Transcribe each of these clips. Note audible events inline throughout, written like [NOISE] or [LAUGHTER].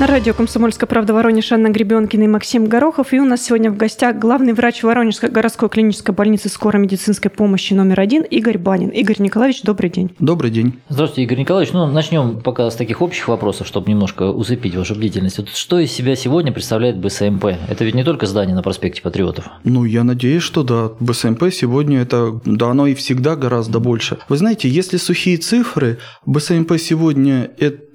На радио «Комсомольская правда» Воронеж Анна Гребенкина и Максим Горохов. И у нас сегодня в гостях главный врач Воронежской городской клинической больницы скорой медицинской помощи номер один Игорь Банин. Игорь Николаевич, добрый день. Добрый день. Здравствуйте, Игорь Николаевич. Ну, начнем пока с таких общих вопросов, чтобы немножко усыпить вашу бдительность. Вот что из себя сегодня представляет БСМП? Это ведь не только здание на проспекте Патриотов. Ну, я надеюсь, что да. БСМП сегодня это, да, оно и всегда гораздо больше. Вы знаете, если сухие цифры, БСМП сегодня это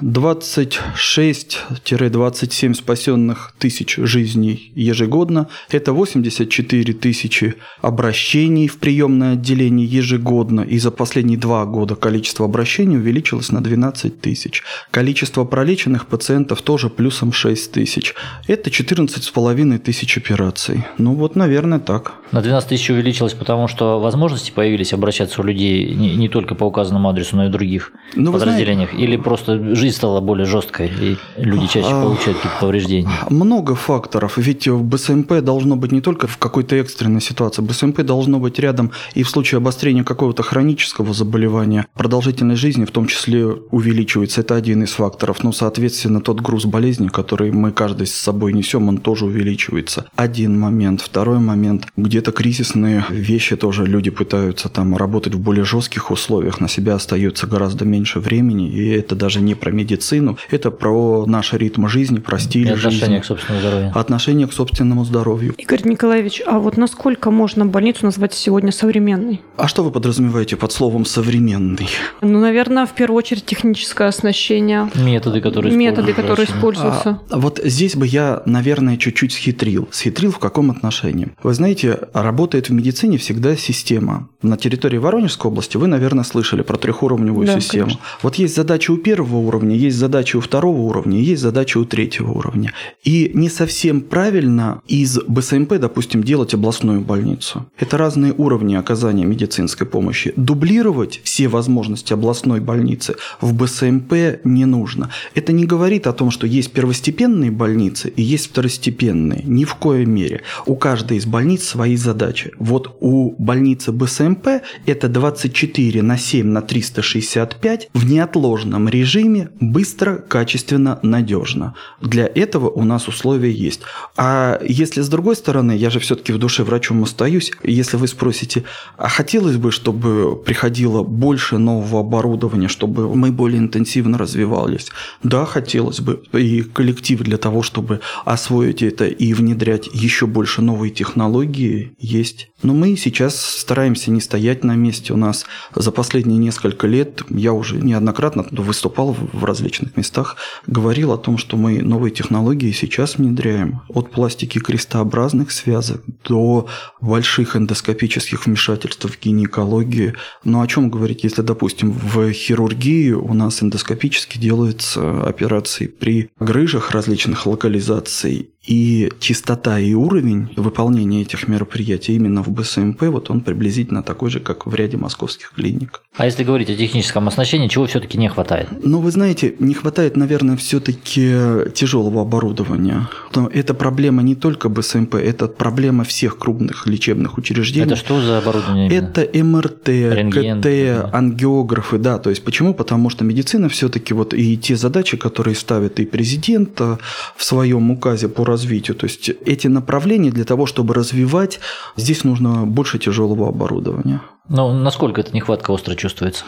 26 6-27 спасенных тысяч жизней ежегодно. Это 84 тысячи обращений в приемное отделение ежегодно. И за последние два года количество обращений увеличилось на 12 тысяч. Количество пролеченных пациентов тоже плюсом 6 тысяч. Это 14,5 тысяч операций. Ну вот, наверное, так. На 12 тысяч увеличилось, потому что возможности появились обращаться у людей не, не только по указанному адресу, но и в других ну, подразделениях? Знаете... Или просто жизнь стала более жесткой? И люди чаще а, получают какие-то повреждения? Много факторов. Ведь в БСМП должно быть не только в какой-то экстренной ситуации. БСМП должно быть рядом и в случае обострения какого-то хронического заболевания. Продолжительность жизни в том числе увеличивается. Это один из факторов. Но, соответственно, тот груз болезни, который мы каждый с собой несем, он тоже увеличивается. Один момент. Второй момент. Где-то кризисные вещи тоже люди пытаются там работать в более жестких условиях. На себя остается гораздо меньше времени. И это даже не про медицину. Это про наш ритм жизни, про стиль отношение жизни. к собственному здоровью. Отношение к собственному здоровью. Игорь Николаевич, а вот насколько можно больницу назвать сегодня современной? А что вы подразумеваете под словом «современный»? Ну, наверное, в первую очередь техническое оснащение. Методы, которые Методы, которые используются. А, вот здесь бы я, наверное, чуть-чуть схитрил. Схитрил в каком отношении? Вы знаете, работает в медицине всегда система. На территории Воронежской области вы, наверное, слышали про трехуровневую да, систему. Конечно. Вот есть задача у первого уровня, есть задача у второго уровня, есть задача у третьего уровня. И не совсем правильно из БСМП, допустим, делать областную больницу. Это разные уровни оказания медицинской помощи. Дублировать все возможности областной больницы в БСМП не нужно. Это не говорит о том, что есть первостепенные больницы и есть второстепенные. Ни в коей мере. У каждой из больниц свои задачи. Вот у больницы БСМП это 24 на 7 на 365 в неотложном режиме быстро, качественно, надежно. Для этого у нас условия есть. А если с другой стороны, я же все-таки в душе врачом остаюсь, если вы спросите, а хотелось бы, чтобы приходило больше нового оборудования, чтобы мы более интенсивно развивались? Да, хотелось бы. И коллектив для того, чтобы освоить это и внедрять еще больше новые технологии, есть. Но мы сейчас стараемся не стоять на месте. У нас за последние несколько лет, я уже неоднократно выступал в различных местах, говорил о том, что мы новые технологии сейчас внедряем. От пластики крестообразных связок до больших эндоскопических вмешательств в гинекологию. Но о чем говорить, если, допустим, в хирургии у нас эндоскопически делаются операции при грыжах различных локализаций и частота и уровень выполнения этих мероприятий именно в БСМП, вот он приблизительно такой же, как в ряде московских клиник. А если говорить о техническом оснащении, чего все-таки не хватает? Ну, вы знаете, не хватает, наверное, все-таки тяжелого оборудования. Но это проблема не только БСМП, это проблема всех крупных лечебных учреждений. Это что за оборудование? Именно? Это МРТ, Рентген, КТ, ангиографы, да. То есть почему? Потому что медицина все-таки вот и те задачи, которые ставит и президент в своем указе по развитию. То есть эти направления для того, чтобы развивать, здесь нужно больше тяжелого оборудования. Но насколько эта нехватка остро чувствуется?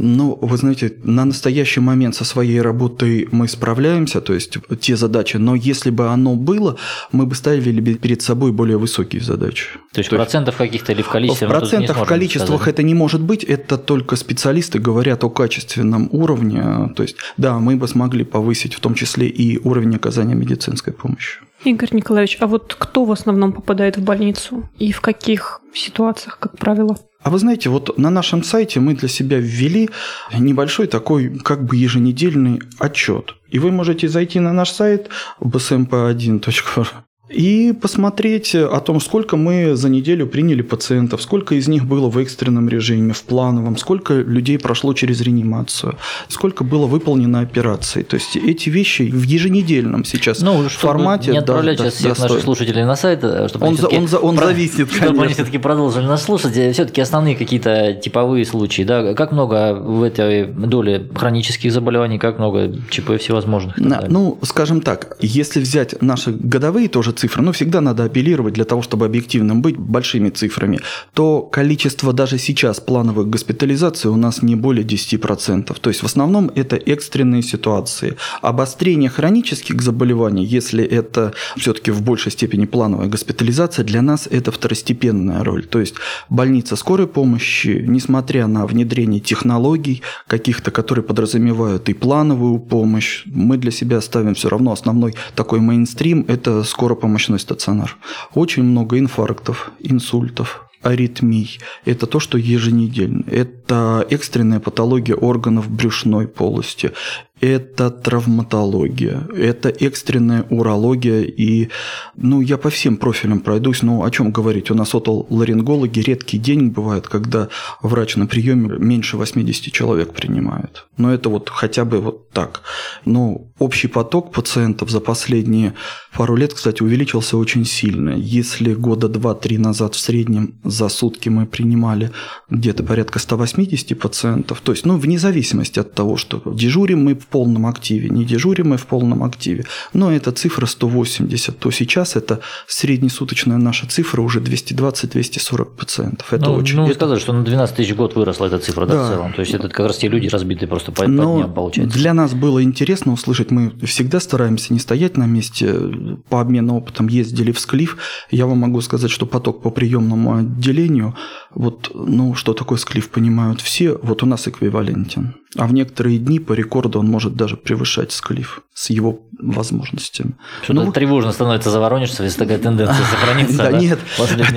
Ну, вы знаете, на настоящий момент со своей работой мы справляемся, то есть те задачи, но если бы оно было, мы бы ставили перед собой более высокие задачи. То есть то процентов каких-то или в количестве? В процентах, в количествах сказать. это не может быть, это только специалисты говорят о качественном уровне, то есть да, мы бы смогли повысить в том числе и уровень оказания медицинской помощи. Игорь Николаевич, а вот кто в основном попадает в больницу и в каких ситуациях, как правило? А вы знаете, вот на нашем сайте мы для себя ввели небольшой такой как бы еженедельный отчет. И вы можете зайти на наш сайт bsmp1.ru и посмотреть о том, сколько мы за неделю приняли пациентов, сколько из них было в экстренном режиме, в плановом, сколько людей прошло через реанимацию, сколько было выполнено операций. То есть эти вещи в еженедельном сейчас ну, формате. Не отправлять да, сейчас да, всех наших слушателей на сайт, э, чтобы он, они он, он, он про... зависнет, [LAUGHS] чтобы они все-таки продолжили нас слушать. Э, все-таки основные какие-то типовые случаи, да, как много в этой доле хронических заболеваний, как много ЧП всевозможных. На, ну, скажем так, если взять наши годовые тоже цифры, ну, всегда надо апеллировать для того, чтобы объективным быть большими цифрами, то количество даже сейчас плановых госпитализаций у нас не более 10%. То есть в основном это экстренные ситуации. Обострение хронических заболеваний, если это все-таки в большей степени плановая госпитализация, для нас это второстепенная роль. То есть больница скорой помощи, несмотря на внедрение технологий каких-то, которые подразумевают и плановую помощь, мы для себя ставим все равно основной такой мейнстрим – это скоропомощной стационар. Очень много инфарктов, инсультов, аритмий. Это то, что еженедельно. Это экстренная патология органов брюшной полости это травматология, это экстренная урология и, ну, я по всем профилям пройдусь, но о чем говорить? У нас отоларингологи редкий день бывает, когда врач на приеме меньше 80 человек принимает. Но это вот хотя бы вот так. Но общий поток пациентов за последние пару лет, кстати, увеличился очень сильно. Если года 2-3 назад в среднем за сутки мы принимали где-то порядка 180 пациентов, то есть, ну, вне зависимости от того, что дежурим мы полном активе, не дежурим мы в полном активе, но это цифра 180, то сейчас это среднесуточная наша цифра уже 220-240 пациентов. Это ну, очень... Ну, вы это... сказали, что на 12 тысяч в год выросла эта цифра да. Да, в целом. То есть это как раз те люди разбитые просто по, но по дням, получается. Для нас было интересно услышать, мы всегда стараемся не стоять на месте, по обмену опытом ездили в Склиф. Я вам могу сказать, что поток по приемному отделению, вот, ну, что такое Склиф, понимают все, вот у нас эквивалентен. А в некоторые дни по рекорду он может даже превышать Склиф с его возможностями. Что-то ну, тревожно становится за воронежцев, если такая тенденция [LAUGHS] сохранится. Да, нет,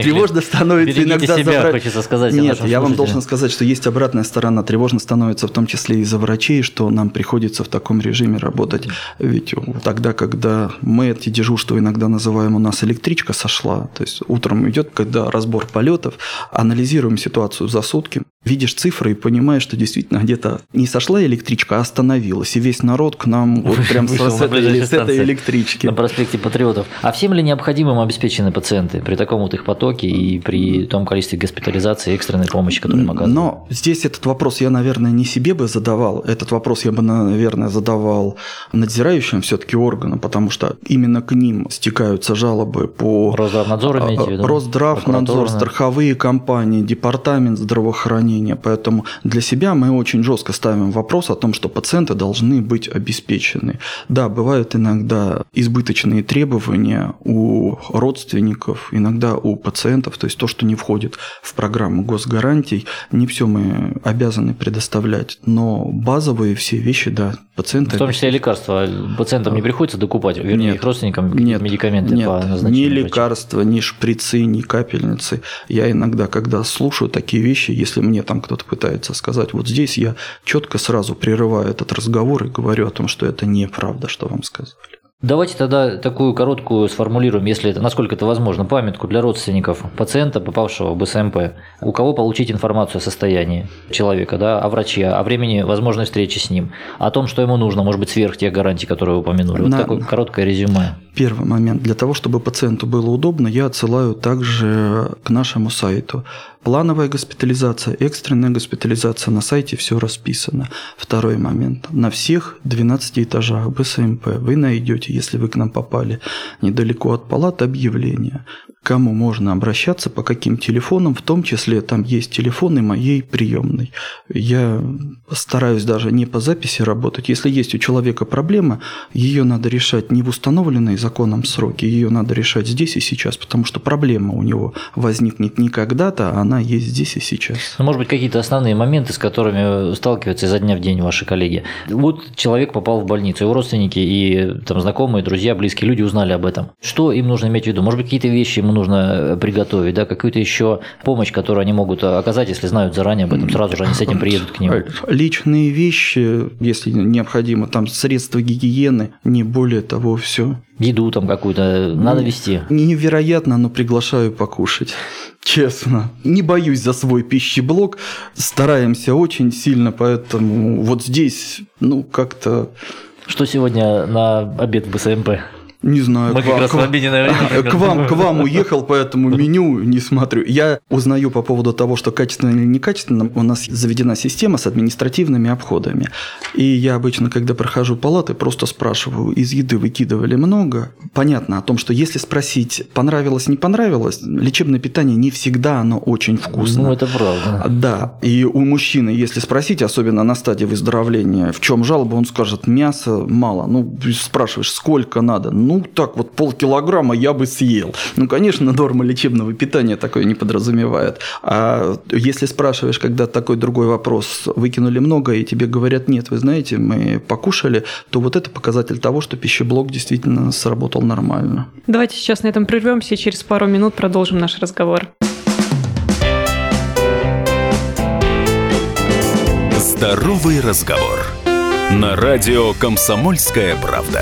тревожно становится иногда за хочется сказать. Нет, я вам должен сказать, что есть обратная сторона. Тревожно становится в том числе и за врачей, что нам приходится в таком режиме работать. Ведь тогда, когда мы эти дежурства иногда называем, у нас электричка сошла, то есть утром идет, когда разбор полетов, анализируем ситуацию за сутки, видишь цифры и понимаешь, что действительно где-то не сошла электричка, а остановилась, и весь народ к нам вот прям с, с, этой, с этой электрички. На проспекте Патриотов. А всем ли необходимым обеспечены пациенты при таком вот их потоке и при том количестве госпитализации и экстренной помощи, которую им оказывают? Но здесь этот вопрос я, наверное, не себе бы задавал, этот вопрос я бы, наверное, задавал надзирающим все-таки органам, потому что именно к ним стекаются жалобы по... Росздравнадзор имеете в виду? Росздравнадзор, страховые компании, департамент здравоохранения, здравоохранения. Поэтому для себя мы очень жестко ставим вопрос о том, что пациенты должны быть обеспечены. Да, бывают иногда избыточные требования у родственников, иногда у пациентов, то есть то, что не входит в программу госгарантий, не все мы обязаны предоставлять, но базовые все вещи, да, пациенты... В том числе и лекарства. Пациентам не приходится докупать, вернее, нет, их родственникам нет, медикаменты нет, по назначению Ни лекарства, ни шприцы, ни капельницы. Я иногда, когда слушаю такие вещи, если мне мне там кто-то пытается сказать, вот здесь я четко сразу прерываю этот разговор и говорю о том, что это неправда, что вам сказали. Давайте тогда такую короткую сформулируем, если это, насколько это возможно, памятку для родственников пациента, попавшего в БСМП. У кого получить информацию о состоянии человека, да, о враче, о времени возможной встречи с ним, о том, что ему нужно, может быть, сверх тех гарантий, которые вы упомянули. Вот На... такое короткое резюме. Первый момент. Для того, чтобы пациенту было удобно, я отсылаю также к нашему сайту. Плановая госпитализация, экстренная госпитализация, на сайте все расписано. Второй момент. На всех 12 этажах БСМП вы найдете, если вы к нам попали недалеко от палат, объявление кому можно обращаться, по каким телефонам, в том числе там есть телефоны моей приемной. Я стараюсь даже не по записи работать. Если есть у человека проблема, ее надо решать не в установленные законом сроки, ее надо решать здесь и сейчас, потому что проблема у него возникнет не когда-то, а она есть здесь и сейчас. Ну, может быть, какие-то основные моменты, с которыми сталкиваются изо дня в день ваши коллеги. Вот человек попал в больницу, его родственники и там знакомые, друзья, близкие люди узнали об этом. Что им нужно иметь в виду? Может быть, какие-то вещи ему нужно приготовить, да, какую-то еще помощь, которую они могут оказать, если знают заранее об этом, сразу же они с этим приедут к нему. Личные вещи, если необходимо, там средства гигиены, не более того, все. Еду там какую-то надо вести. Невероятно, но приглашаю покушать. [LAUGHS] Честно. Не боюсь за свой пищеблок. Стараемся очень сильно, поэтому вот здесь, ну, как-то... Что сегодня на обед в БСМП? Не знаю. Мы к, как раз к, в обеденное время. [LAUGHS] К вам, к вам уехал, поэтому [LAUGHS] меню не смотрю. Я узнаю по поводу того, что качественно или некачественно. У нас заведена система с административными обходами. И я обычно, когда прохожу палаты, просто спрашиваю, из еды выкидывали много? Понятно о том, что если спросить, понравилось, не понравилось, лечебное питание не всегда оно очень вкусно. Ну, это правда. Да. И у мужчины, если спросить, особенно на стадии выздоровления, в чем жалоба, он скажет, мяса мало. Ну, спрашиваешь, сколько надо? Ну, так вот полкилограмма я бы съел. Ну, конечно, норма лечебного питания такое не подразумевает. А если спрашиваешь, когда такой другой вопрос, выкинули много, и тебе говорят, нет, вы знаете, мы покушали, то вот это показатель того, что пищеблок действительно сработал нормально. Давайте сейчас на этом прервемся и через пару минут продолжим наш разговор. Здоровый разговор. На радио «Комсомольская правда».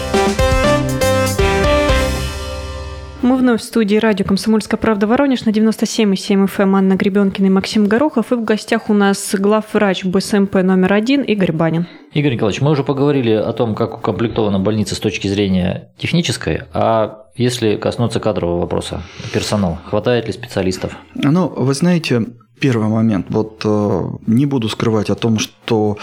Мы вновь в студии радио «Комсомольская правда» Воронеж на 97,7 FM эм. Анна Гребенкина и Максим Горохов. И в гостях у нас главврач БСМП номер один Игорь Банин. Игорь Николаевич, мы уже поговорили о том, как укомплектована больница с точки зрения технической, а если коснуться кадрового вопроса, персонал, хватает ли специалистов? Ну, вы знаете, Первый момент. Вот э, не буду скрывать о том, что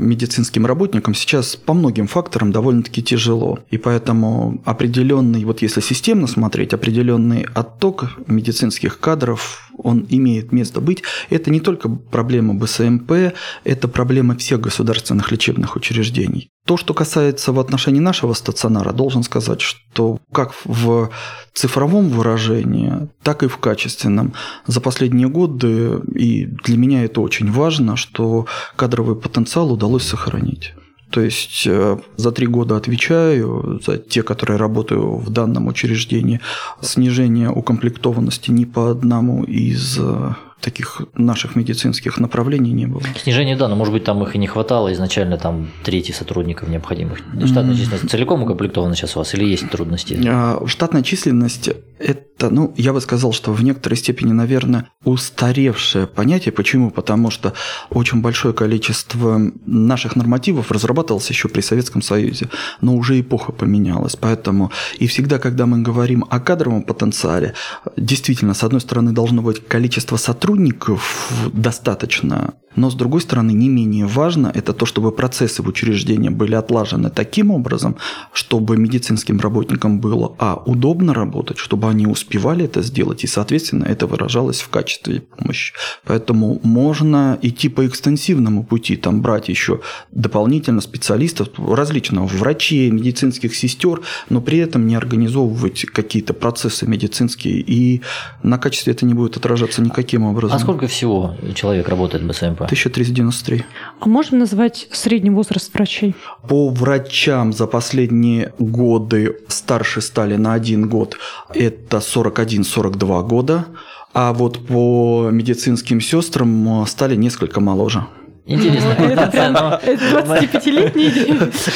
медицинским работникам сейчас по многим факторам довольно-таки тяжело. И поэтому определенный, вот если системно смотреть, определенный отток медицинских кадров он имеет место быть. Это не только проблема БСМП, это проблема всех государственных лечебных учреждений. То, что касается в отношении нашего стационара, должен сказать, что как в цифровом выражении, так и в качественном за последние годы, и для меня это очень важно, что кадровый потенциал удалось сохранить. То есть э, за три года отвечаю за те, которые работаю в данном учреждении. Снижение укомплектованности ни по одному из э, таких наших медицинских направлений не было. Снижение, да, но может быть там их и не хватало изначально, там трети сотрудников необходимых. Штатная численность целиком укомплектована сейчас у вас или есть трудности? А, штатная численность – это, ну, я бы сказал, что в некоторой степени, наверное, устаревшее понятие. Почему? Потому что очень большое количество наших нормативов разрабатывалось еще при Советском Союзе, но уже эпоха поменялась. Поэтому и всегда, когда мы говорим о кадровом потенциале, действительно, с одной стороны, должно быть количество сотрудников, достаточно, но с другой стороны не менее важно это то, чтобы процессы в учреждении были отлажены таким образом, чтобы медицинским работникам было а удобно работать, чтобы они успевали это сделать, и соответственно это выражалось в качестве помощи. Поэтому можно идти по экстенсивному пути, там брать еще дополнительно специалистов различного, врачей, медицинских сестер, но при этом не организовывать какие-то процессы медицинские, и на качестве это не будет отражаться никаким образом. А сколько всего человек работает в БСМП? 1393. А можем назвать средний возраст врачей? По врачам за последние годы старше стали на один год. Это 41-42 года. А вот по медицинским сестрам стали несколько моложе. Интересно. [LAUGHS] Ну, это 25-летний?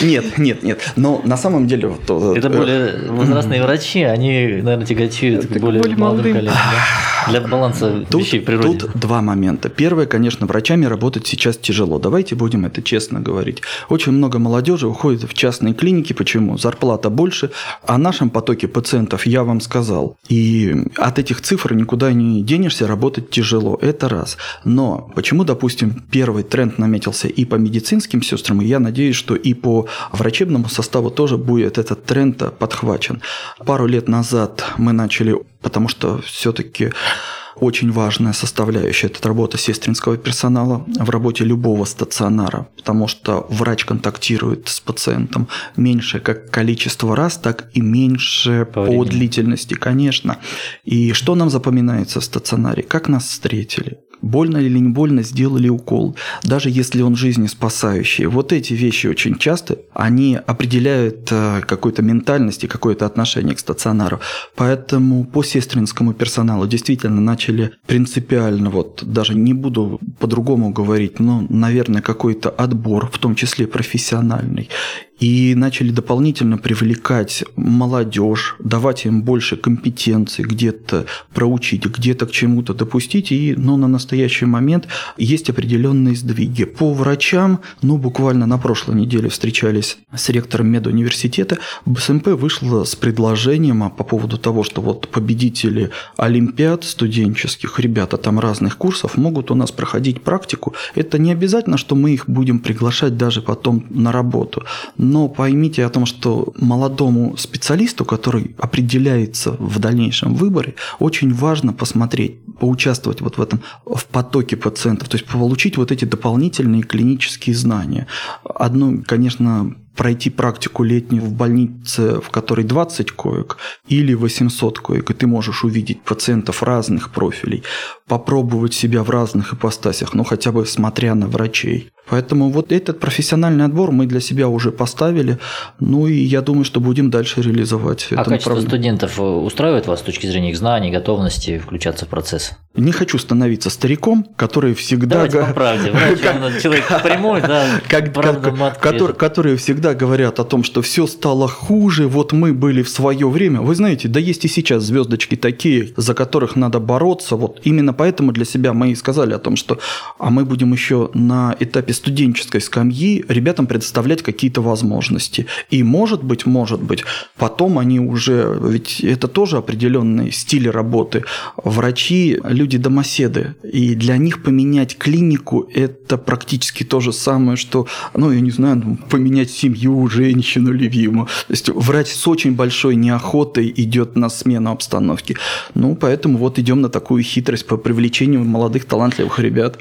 [LAUGHS] Нет, нет, нет. Но на самом деле... Это более возрастные врачи, они, наверное, тяготеют к более молодым коллегам для баланса тут, вещей в природе. Тут два момента. Первое, конечно, врачами работать сейчас тяжело. Давайте будем это честно говорить. Очень много молодежи уходит в частные клиники. Почему? Зарплата больше. О нашем потоке пациентов я вам сказал. И от этих цифр никуда не денешься, работать тяжело. Это раз. Но почему, допустим, первый тренд наметился и по медицинским сестрам, и я надеюсь, что и по врачебному составу тоже будет этот тренд подхвачен. Пару лет назад мы начали, потому что все-таки очень важная составляющая. Это работа сестринского персонала в работе любого стационара, потому что врач контактирует с пациентом меньше как количество раз, так и меньше по, по длительности, конечно. И что нам запоминается в стационаре? Как нас встретили? Больно или не больно сделали укол, даже если он жизнеспасающий. Вот эти вещи очень часто, они определяют э, какую-то ментальность и какое-то отношение к стационару. Поэтому по сестринскому персоналу действительно начали принципиально, вот даже не буду по-другому говорить, но, наверное, какой-то отбор, в том числе профессиональный и начали дополнительно привлекать молодежь, давать им больше компетенций, где-то проучить, где-то к чему-то допустить. И ну, на настоящий момент есть определенные сдвиги. По врачам, ну, буквально на прошлой неделе встречались с ректором медуниверситета. БСМП вышла с предложением а по поводу того, что вот победители олимпиад студенческих, ребята там разных курсов, могут у нас проходить практику. Это не обязательно, что мы их будем приглашать даже потом на работу но поймите о том, что молодому специалисту, который определяется в дальнейшем выборе, очень важно посмотреть, поучаствовать вот в этом, в потоке пациентов, то есть получить вот эти дополнительные клинические знания. Одно, конечно, пройти практику летнюю в больнице, в которой 20 коек или 800 коек, и ты можешь увидеть пациентов разных профилей, попробовать себя в разных ипостасях, ну хотя бы смотря на врачей. Поэтому вот этот профессиональный отбор мы для себя уже поставили, ну и я думаю, что будем дальше реализовать. А качество студентов устраивает вас с точки зрения их знаний, готовности включаться в процесс? Не хочу становиться стариком, который всегда... Давайте по правде. [LAUGHS] человек прямой, да, Которые всегда говорят о том, что все стало хуже, вот мы были в свое время. Вы знаете, да есть и сейчас звездочки такие, за которых надо бороться. Вот именно поэтому для себя мы и сказали о том, что а мы будем еще на этапе студенческой скамьи ребятам предоставлять какие-то возможности. И может быть, может быть, потом они уже, ведь это тоже определенные стили работы. Врачи, люди люди-домоседы, и для них поменять клинику – это практически то же самое, что, ну, я не знаю, ну, поменять семью, женщину любимую. То есть врач с очень большой неохотой идет на смену обстановки. Ну, поэтому вот идем на такую хитрость по привлечению молодых талантливых ребят.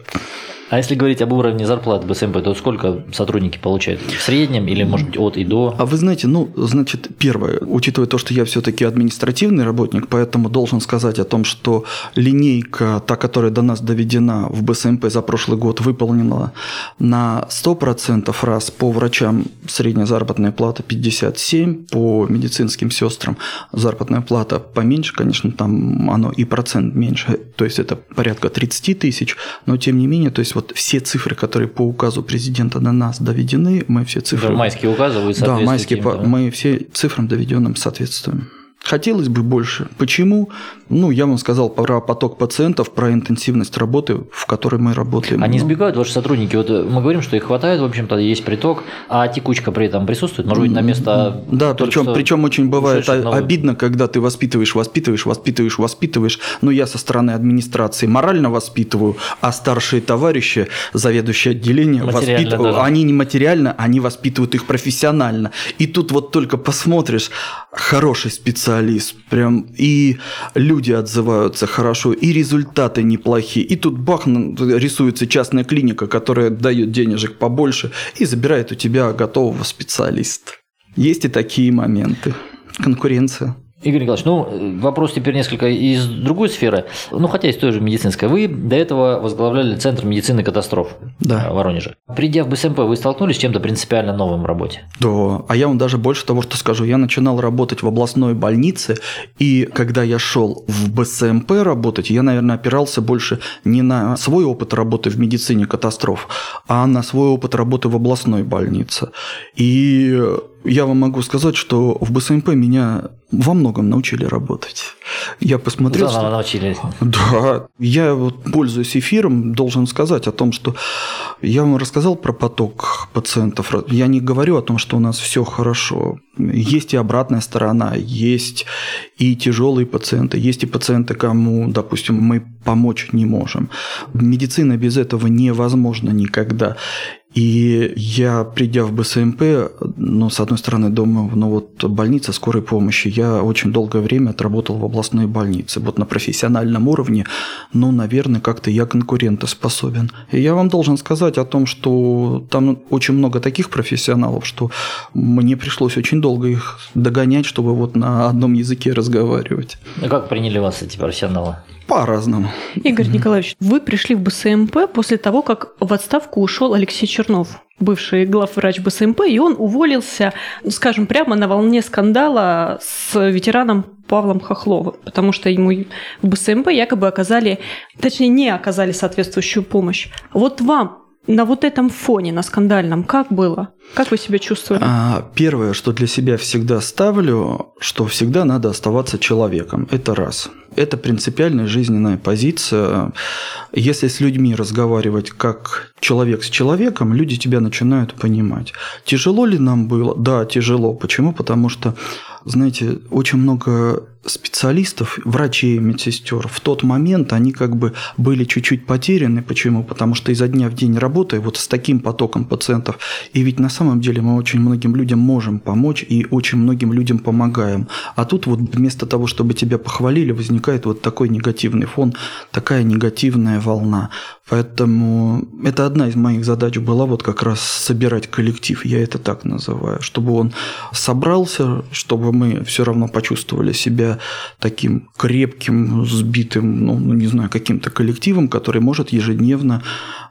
А если говорить об уровне зарплат БСМП, то сколько сотрудники получают? В среднем или, может быть, от и до? А вы знаете, ну, значит, первое, учитывая то, что я все-таки административный работник, поэтому должен сказать о том, что линейка, та, которая до нас доведена в БСМП за прошлый год, выполнена на 100% раз по врачам средняя заработная плата 57, по медицинским сестрам заработная плата поменьше, конечно, там оно и процент меньше, то есть это порядка 30 тысяч, но тем не менее, то есть вот вот все цифры, которые по указу президента на нас доведены, мы все цифры... Да, майские указы вы Да, майские, да? мы все цифрам доведенным соответствуем. Хотелось бы больше. Почему? Ну, я вам сказал про поток пациентов, про интенсивность работы, в которой мы работаем. Они сбегают, ваши сотрудники? Вот мы говорим, что их хватает, в общем-то, есть приток, а текучка при этом присутствует? Может быть, на место... Да, причем, причем очень бывает новых... обидно, когда ты воспитываешь, воспитываешь, воспитываешь, воспитываешь. Но я со стороны администрации морально воспитываю, а старшие товарищи, заведующие отделением, воспитывают. Да. Они не материально, они воспитывают их профессионально. И тут вот только посмотришь, хороший специалист, специалист, прям и люди отзываются хорошо, и результаты неплохие. И тут бах, рисуется частная клиника, которая дает денежек побольше и забирает у тебя готового специалиста. Есть и такие моменты. Конкуренция. Игорь Николаевич, ну, вопрос теперь несколько из другой сферы, ну, хотя из той же медицинской. Вы до этого возглавляли Центр медицины катастроф да. в Воронеже. Придя в БСМП, вы столкнулись с чем-то принципиально новым в работе? Да, а я вам даже больше того, что скажу. Я начинал работать в областной больнице, и когда я шел в БСМП работать, я, наверное, опирался больше не на свой опыт работы в медицине катастроф, а на свой опыт работы в областной больнице. И я вам могу сказать, что в БСМП меня во многом научили работать. Я посмотрел... Заново научили. Да. Я вот, пользуясь эфиром, должен сказать о том, что я вам рассказал про поток пациентов. Я не говорю о том, что у нас все хорошо. Есть и обратная сторона, есть и тяжелые пациенты, есть и пациенты, кому, допустим, мы помочь не можем. Медицина без этого невозможна никогда. И я, придя в БСМП, ну, с одной стороны, думаю, ну вот больница скорой помощи. Я очень долгое время отработал в областной больнице. Вот на профессиональном уровне, ну, наверное, как-то я конкурентоспособен. И я вам должен сказать о том, что там очень много таких профессионалов, что мне пришлось очень долго их догонять, чтобы вот на одном языке разговаривать. Ну, как приняли вас эти профессионалы? По-разному. Игорь Николаевич, вы пришли в БСМП после того, как в отставку ушел Алексей Чернов, бывший главврач БСМП, и он уволился, скажем, прямо на волне скандала с ветераном Павлом Хохловым, потому что ему в БСМП якобы оказали, точнее, не оказали соответствующую помощь. Вот вам на вот этом фоне, на скандальном, как было? Как вы себя чувствовали? А, первое, что для себя всегда ставлю, что всегда надо оставаться человеком. Это раз. Это принципиальная жизненная позиция. Если с людьми разговаривать как человек с человеком, люди тебя начинают понимать. Тяжело ли нам было? Да, тяжело. Почему? Потому что, знаете, очень много специалистов, врачей, медсестер, в тот момент они как бы были чуть-чуть потеряны. Почему? Потому что изо дня в день работая вот с таким потоком пациентов, и ведь на самом деле мы очень многим людям можем помочь и очень многим людям помогаем. А тут вот вместо того, чтобы тебя похвалили, возникает вот такой негативный фон, такая негативная волна. Поэтому это одна из моих задач была вот как раз собирать коллектив, я это так называю, чтобы он собрался, чтобы мы все равно почувствовали себя таким крепким, сбитым, ну, ну, не знаю, каким-то коллективом, который может ежедневно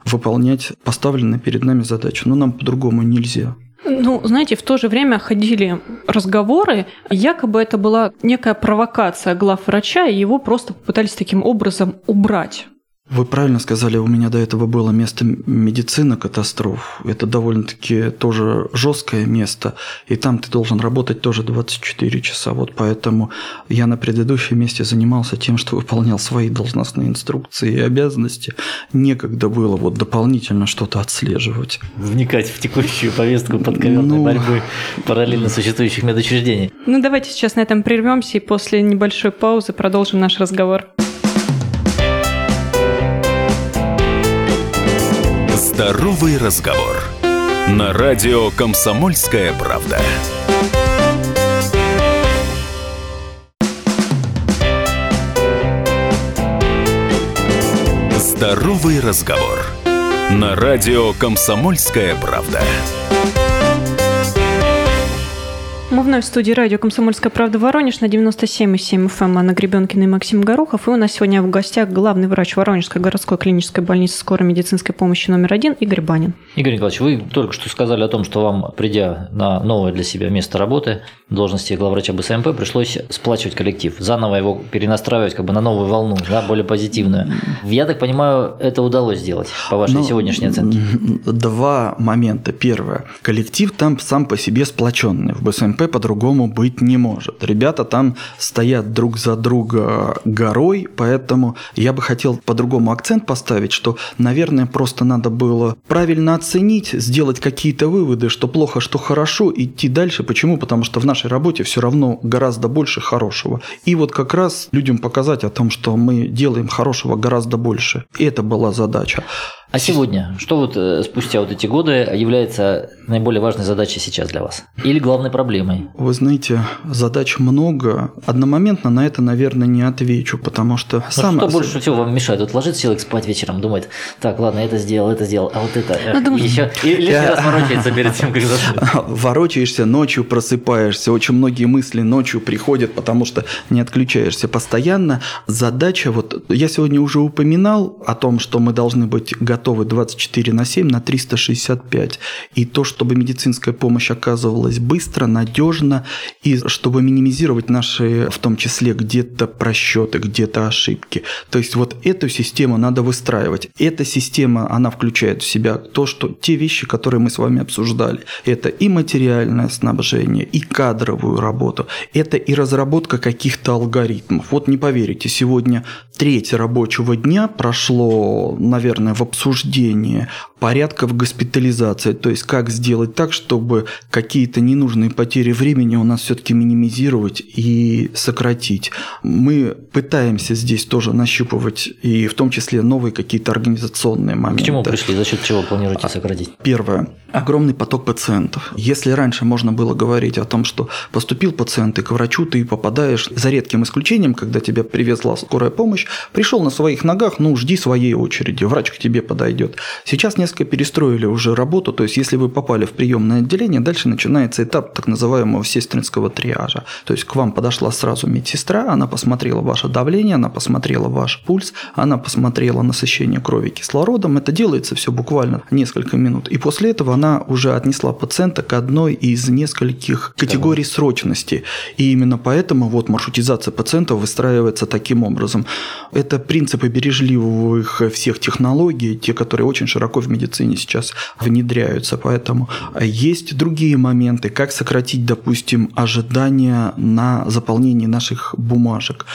выполнять поставленные перед нами задачи. Но нам по-другому нельзя. Ну, знаете, в то же время ходили разговоры, якобы это была некая провокация глав врача, и его просто попытались таким образом убрать. Вы правильно сказали, у меня до этого было место медицины катастроф. Это довольно-таки тоже жесткое место, и там ты должен работать тоже 24 часа. Вот поэтому я на предыдущем месте занимался тем, что выполнял свои должностные инструкции и обязанности. Некогда было вот дополнительно что-то отслеживать. Вникать в текущую повестку подковерной ну... борьбы параллельно существующих медучреждений. Ну давайте сейчас на этом прервемся и после небольшой паузы продолжим наш разговор. Здоровый разговор. На радио Комсомольская правда. Здоровый разговор. На радио Комсомольская правда. Мы вновь в студии радио «Комсомольская правда» Воронеж на 97,7 FM. Эм. Анна Гребенкина и Максим Горохов. И у нас сегодня в гостях главный врач Воронежской городской клинической больницы скорой медицинской помощи номер один Игорь Банин. Игорь Николаевич, вы только что сказали о том, что вам, придя на новое для себя место работы, должности главврача БСМП, пришлось сплачивать коллектив, заново его перенастраивать как бы на новую волну, да, более позитивную. Я так понимаю, это удалось сделать по вашей ну, сегодняшней оценке. Два момента. Первое. Коллектив там сам по себе сплоченный. В БСМП по-другому быть не может. Ребята там стоят друг за друга горой, поэтому я бы хотел по-другому акцент поставить, что, наверное, просто надо было правильно оценить, сделать какие-то выводы, что плохо, что хорошо, идти дальше. Почему? Потому что в нашей работе все равно гораздо больше хорошего. И вот как раз людям показать о том, что мы делаем хорошего гораздо больше. Это была задача. А сегодня, что вот э, спустя вот эти годы является наиболее важной задачей сейчас для вас? Или главной проблемой? Вы знаете, задач много. Одномоментно на это, наверное, не отвечу, потому что... Ну, сам... Что больше всего вам мешает? Вот ложится человек спать вечером, думает, так, ладно, это сделал, это сделал, а вот это... Ну, думаю... еще... И лишний раз ворочается перед тем, как заснуть. [LAUGHS] Ворочаешься, ночью просыпаешься, очень многие мысли ночью приходят, потому что не отключаешься постоянно. Задача, вот я сегодня уже упоминал о том, что мы должны быть готовы готовы 24 на 7 на 365. И то, чтобы медицинская помощь оказывалась быстро, надежно, и чтобы минимизировать наши, в том числе, где-то просчеты, где-то ошибки. То есть вот эту систему надо выстраивать. Эта система, она включает в себя то, что те вещи, которые мы с вами обсуждали. Это и материальное снабжение, и кадровую работу. Это и разработка каких-то алгоритмов. Вот не поверите, сегодня треть рабочего дня прошло, наверное, в обсуждении обсуждение порядков госпитализации, то есть как сделать так, чтобы какие-то ненужные потери времени у нас все-таки минимизировать и сократить. Мы пытаемся здесь тоже нащупывать и в том числе новые какие-то организационные моменты. К чему пришли? За счет чего планируете сократить? Первое. Огромный поток пациентов. Если раньше можно было говорить о том, что поступил пациент, и к врачу ты попадаешь, за редким исключением, когда тебя привезла скорая помощь, пришел на своих ногах, ну, жди своей очереди, врач к тебе подойдет. Сейчас несколько перестроили уже работу, то есть если вы попали в приемное отделение, дальше начинается этап так называемого сестринского триажа. То есть к вам подошла сразу медсестра, она посмотрела ваше давление, она посмотрела ваш пульс, она посмотрела насыщение крови кислородом. Это делается все буквально несколько минут. И после этого она уже отнесла пациента к одной из нескольких категорий срочности. И именно поэтому вот маршрутизация пациентов выстраивается таким образом. Это принципы бережливых всех технологий, те, которые очень широко в медицине сейчас внедряются. Поэтому есть другие моменты, как сократить, допустим, ожидания на заполнение наших бумажек.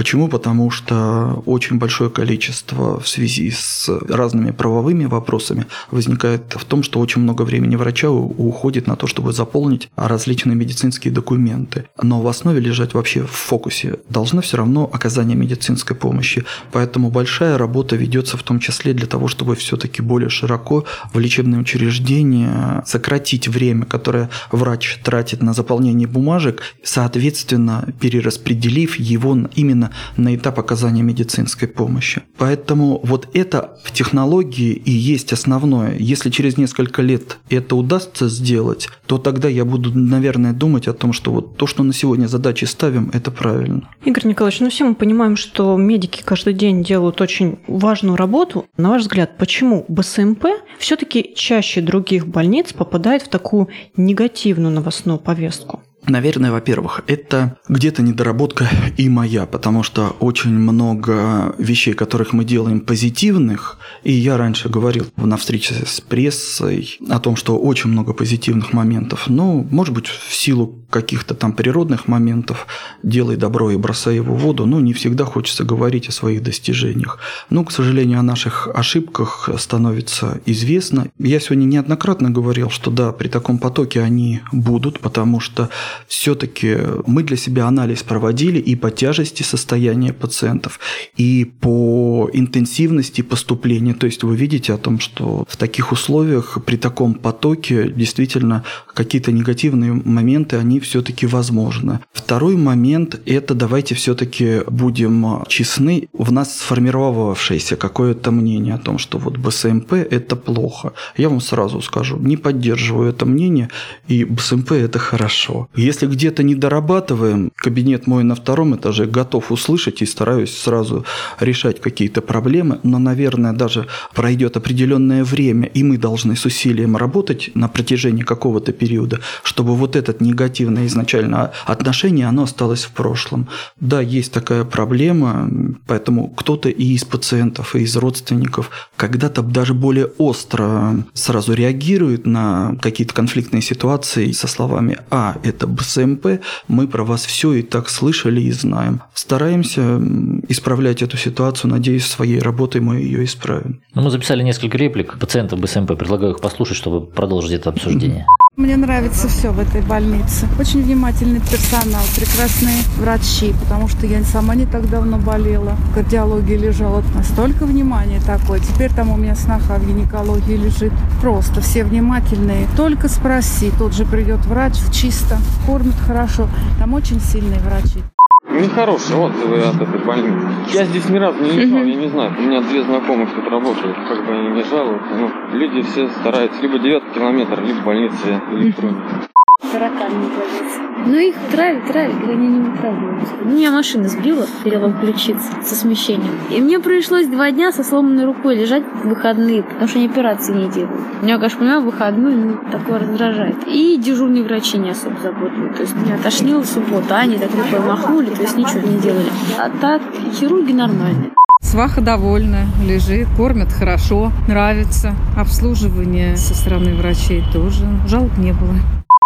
Почему? Потому что очень большое количество в связи с разными правовыми вопросами возникает в том, что очень много времени врача уходит на то, чтобы заполнить различные медицинские документы. Но в основе лежать вообще в фокусе должно все равно оказание медицинской помощи. Поэтому большая работа ведется в том числе для того, чтобы все-таки более широко в лечебные учреждения сократить время, которое врач тратит на заполнение бумажек, соответственно, перераспределив его именно на этап оказания медицинской помощи. Поэтому вот это в технологии и есть основное. Если через несколько лет это удастся сделать, то тогда я буду, наверное, думать о том, что вот то, что на сегодня задачи ставим, это правильно. Игорь Николаевич, ну все мы понимаем, что медики каждый день делают очень важную работу. На ваш взгляд, почему БСМП все-таки чаще других больниц попадает в такую негативную новостную повестку? Наверное, во-первых, это где-то недоработка и моя, потому что очень много вещей, которых мы делаем позитивных, и я раньше говорил на встрече с прессой о том, что очень много позитивных моментов, но, может быть, в силу каких-то там природных моментов, делай добро и бросай его в воду, но не всегда хочется говорить о своих достижениях. Но, к сожалению, о наших ошибках становится известно. Я сегодня неоднократно говорил, что да, при таком потоке они будут, потому что все-таки мы для себя анализ проводили и по тяжести состояния пациентов, и по интенсивности поступления. То есть вы видите о том, что в таких условиях, при таком потоке, действительно какие-то негативные моменты, они все-таки возможны. Второй момент – это давайте все-таки будем честны. В нас сформировавшееся какое-то мнение о том, что вот БСМП – это плохо. Я вам сразу скажу, не поддерживаю это мнение, и БСМП – это хорошо. Если где-то не дорабатываем, кабинет мой на втором этаже готов услышать и стараюсь сразу решать какие-то проблемы, но, наверное, даже пройдет определенное время, и мы должны с усилием работать на протяжении какого-то периода, чтобы вот этот негативное изначально отношение, оно осталось в прошлом. Да, есть такая проблема, поэтому кто-то и из пациентов, и из родственников когда-то даже более остро сразу реагирует на какие-то конфликтные ситуации со словами «А, это БСМП, мы про вас все и так слышали и знаем». Стараемся исправлять эту ситуацию, надеюсь, своей работой мы ее исправим. Ну, мы записали несколько реплик пациентов БСМП, предлагаю их послушать, чтобы продолжить это обсуждение. Мне нравится все в этой больнице. Очень внимательный персонал, прекрасные врачи, потому что я сама не так давно болела. В кардиологии лежала настолько внимания такое. Теперь там у меня сноха в гинекологии лежит. Просто все внимательные. Только спроси, тут же придет врач чисто, кормит хорошо. Там очень сильные врачи. Нехорошие отзывы от этой больницы. Я здесь ни разу не лежал, я не знаю. У меня две знакомых тут работают, как бы они не жалуются. Ну, люди все стараются либо 9 километр, либо больницы электроники. Тараканы больницы. Ну их травят, травят, они не травятся. Ну, меня машина сбила, перелом ключицы со смещением. И мне пришлось два дня со сломанной рукой лежать в выходные, потому что они операции не делают. Меня, конечно, понимаю, выходной ну, такое раздражает. И дежурные врачи не особо заботливы. То есть меня тошнило в субботу, а они так рукой махнули, то есть ничего не делали. А так, хирурги нормальные. Сваха довольна, лежит, кормят хорошо, нравится. Обслуживание со стороны врачей тоже. Жалоб не было.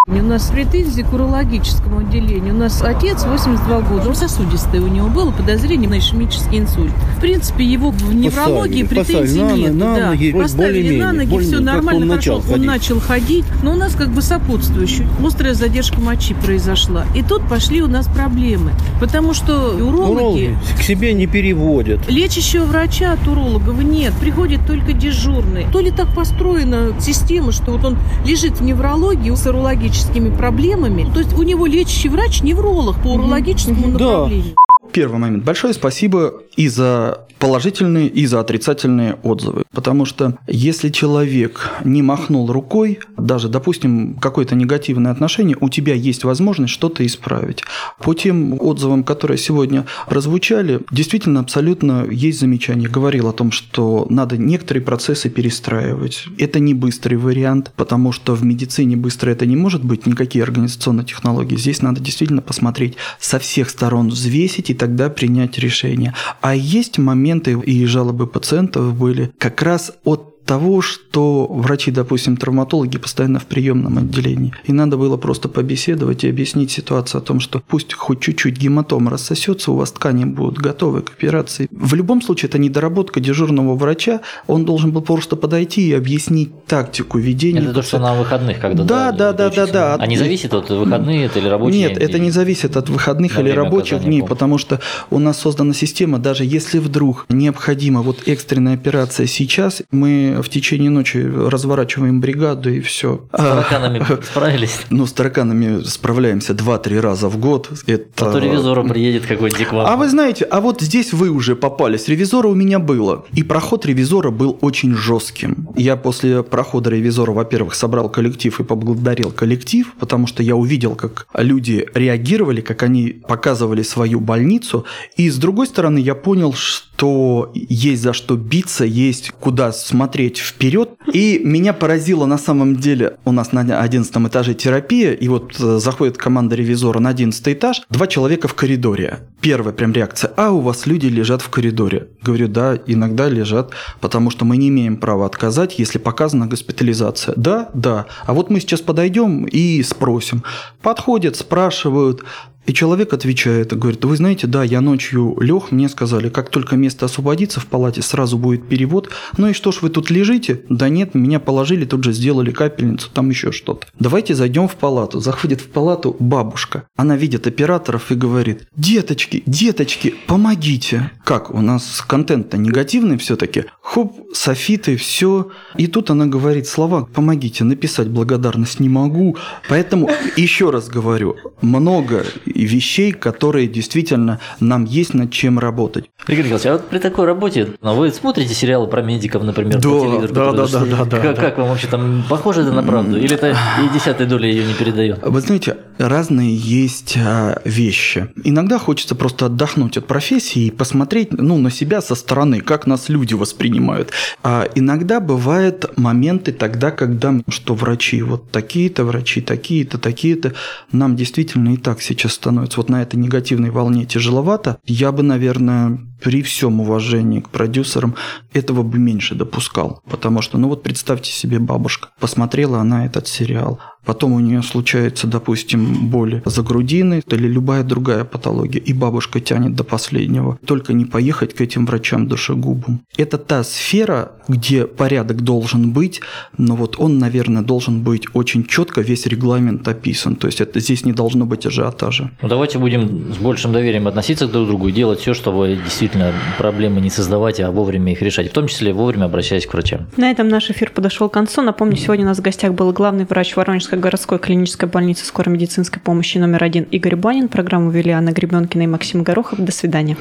У нас претензии к урологическому отделению. У нас отец 82 года, он сосудистый у него было подозрение на ишемический инсульт. В принципе, его в неврологии поставили, претензий нет. На, да. ноги, поставили на ноги, все нормально, он хорошо. Начал он начал ходить, но у нас как бы сопутствующий. Острая задержка мочи произошла. И тут пошли у нас проблемы. Потому что урологи... урологи к себе не переводят. Лечащего врача от урологов нет. Приходит только дежурный. То ли так построена система, что вот он лежит в неврологии с урологическим урологическими проблемами. То есть у него лечащий врач невролог по урологическому направлению. Первый момент. Большое спасибо и за положительные, и за отрицательные отзывы. Потому что если человек не махнул рукой, даже, допустим, какое-то негативное отношение, у тебя есть возможность что-то исправить. По тем отзывам, которые сегодня прозвучали, действительно абсолютно есть замечание. Говорил о том, что надо некоторые процессы перестраивать. Это не быстрый вариант, потому что в медицине быстро это не может быть, никакие организационные технологии. Здесь надо действительно посмотреть со всех сторон, взвесить и тогда принять решение. А есть моменты и жалобы пациентов были как раз от того, что врачи, допустим, травматологи постоянно в приемном отделении. И надо было просто побеседовать и объяснить ситуацию о том, что пусть хоть чуть-чуть гематома рассосется, у вас ткани будут готовы к операции. В любом случае, это недоработка дежурного врача. Он должен был просто подойти и объяснить тактику ведения. Это то, что на выходных, когда да, да, да, да, да. А не зависит от выходных или рабочих Нет, это не зависит от выходных или рабочих дней, потому что у нас создана система, даже если вдруг необходима вот экстренная операция сейчас, мы в течение ночи разворачиваем бригаду и все. С тараканами справились? [LAUGHS] Ну, с тараканами справляемся 2-3 раза в год. Это... А то ревизора приедет какой-нибудь к вам. А вы знаете, а вот здесь вы уже попались. Ревизора у меня было. И проход ревизора был очень жестким. Я после прохода ревизора, во-первых, собрал коллектив и поблагодарил коллектив, потому что я увидел, как люди реагировали, как они показывали свою больницу. И с другой стороны, я понял, что есть за что биться, есть куда смотреть вперед. И меня поразило на самом деле, у нас на 11 этаже терапия, и вот э, заходит команда ревизора на 11 этаж, два человека в коридоре. Первая прям реакция, а у вас люди лежат в коридоре. Говорю, да, иногда лежат, потому что мы не имеем права отказать, если показана госпитализация. Да, да. А вот мы сейчас подойдем и спросим. Подходят, спрашивают, и человек отвечает, говорит, вы знаете, да, я ночью лег, мне сказали, как только место освободится в палате, сразу будет перевод. Ну и что ж вы тут лежите? Да нет, меня положили, тут же сделали капельницу, там еще что-то. Давайте зайдем в палату. Заходит в палату бабушка. Она видит операторов и говорит, деточки, деточки, помогите. Как, у нас контент-то негативный все-таки. Хоп, софиты, все. И тут она говорит слова, помогите, написать благодарность не могу. Поэтому еще раз говорю, много вещей, которые действительно нам есть над чем работать. Игорь Николаевич, а вот при такой работе, ну, вы смотрите сериалы про медиков, например, да, по телевизору? Да, да, да, да, да, как, да. как вам вообще там, похоже это на правду? Или это и десятая доля ее не передает? Вы знаете, разные есть а, вещи. Иногда хочется просто отдохнуть от профессии и посмотреть ну, на себя со стороны, как нас люди воспринимают. А иногда бывают моменты тогда, когда что врачи, вот такие-то врачи, такие-то, такие-то, нам действительно и так сейчас становится вот на этой негативной волне тяжеловато, я бы, наверное, при всем уважении к продюсерам этого бы меньше допускал. Потому что, ну вот представьте себе бабушка, посмотрела она этот сериал, потом у нее случается, допустим, боль за грудиной или любая другая патология, и бабушка тянет до последнего. Только не поехать к этим врачам душегубам. Это та сфера, где порядок должен быть, но вот он, наверное, должен быть очень четко, весь регламент описан. То есть это здесь не должно быть ажиотажа. Ну давайте будем с большим доверием относиться друг к другу и делать все, чтобы действительно проблемы не создавать, а вовремя их решать, в том числе вовремя обращаясь к врачам. На этом наш эфир подошел к концу. Напомню, сегодня у нас в гостях был главный врач Воронежской городской клинической больницы скорой медицинской помощи номер один Игорь Банин. Программу вели Анна Гребенкина и Максим Горохов. До свидания.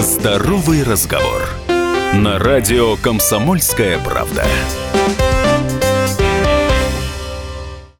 Здоровый разговор. На радио «Комсомольская правда».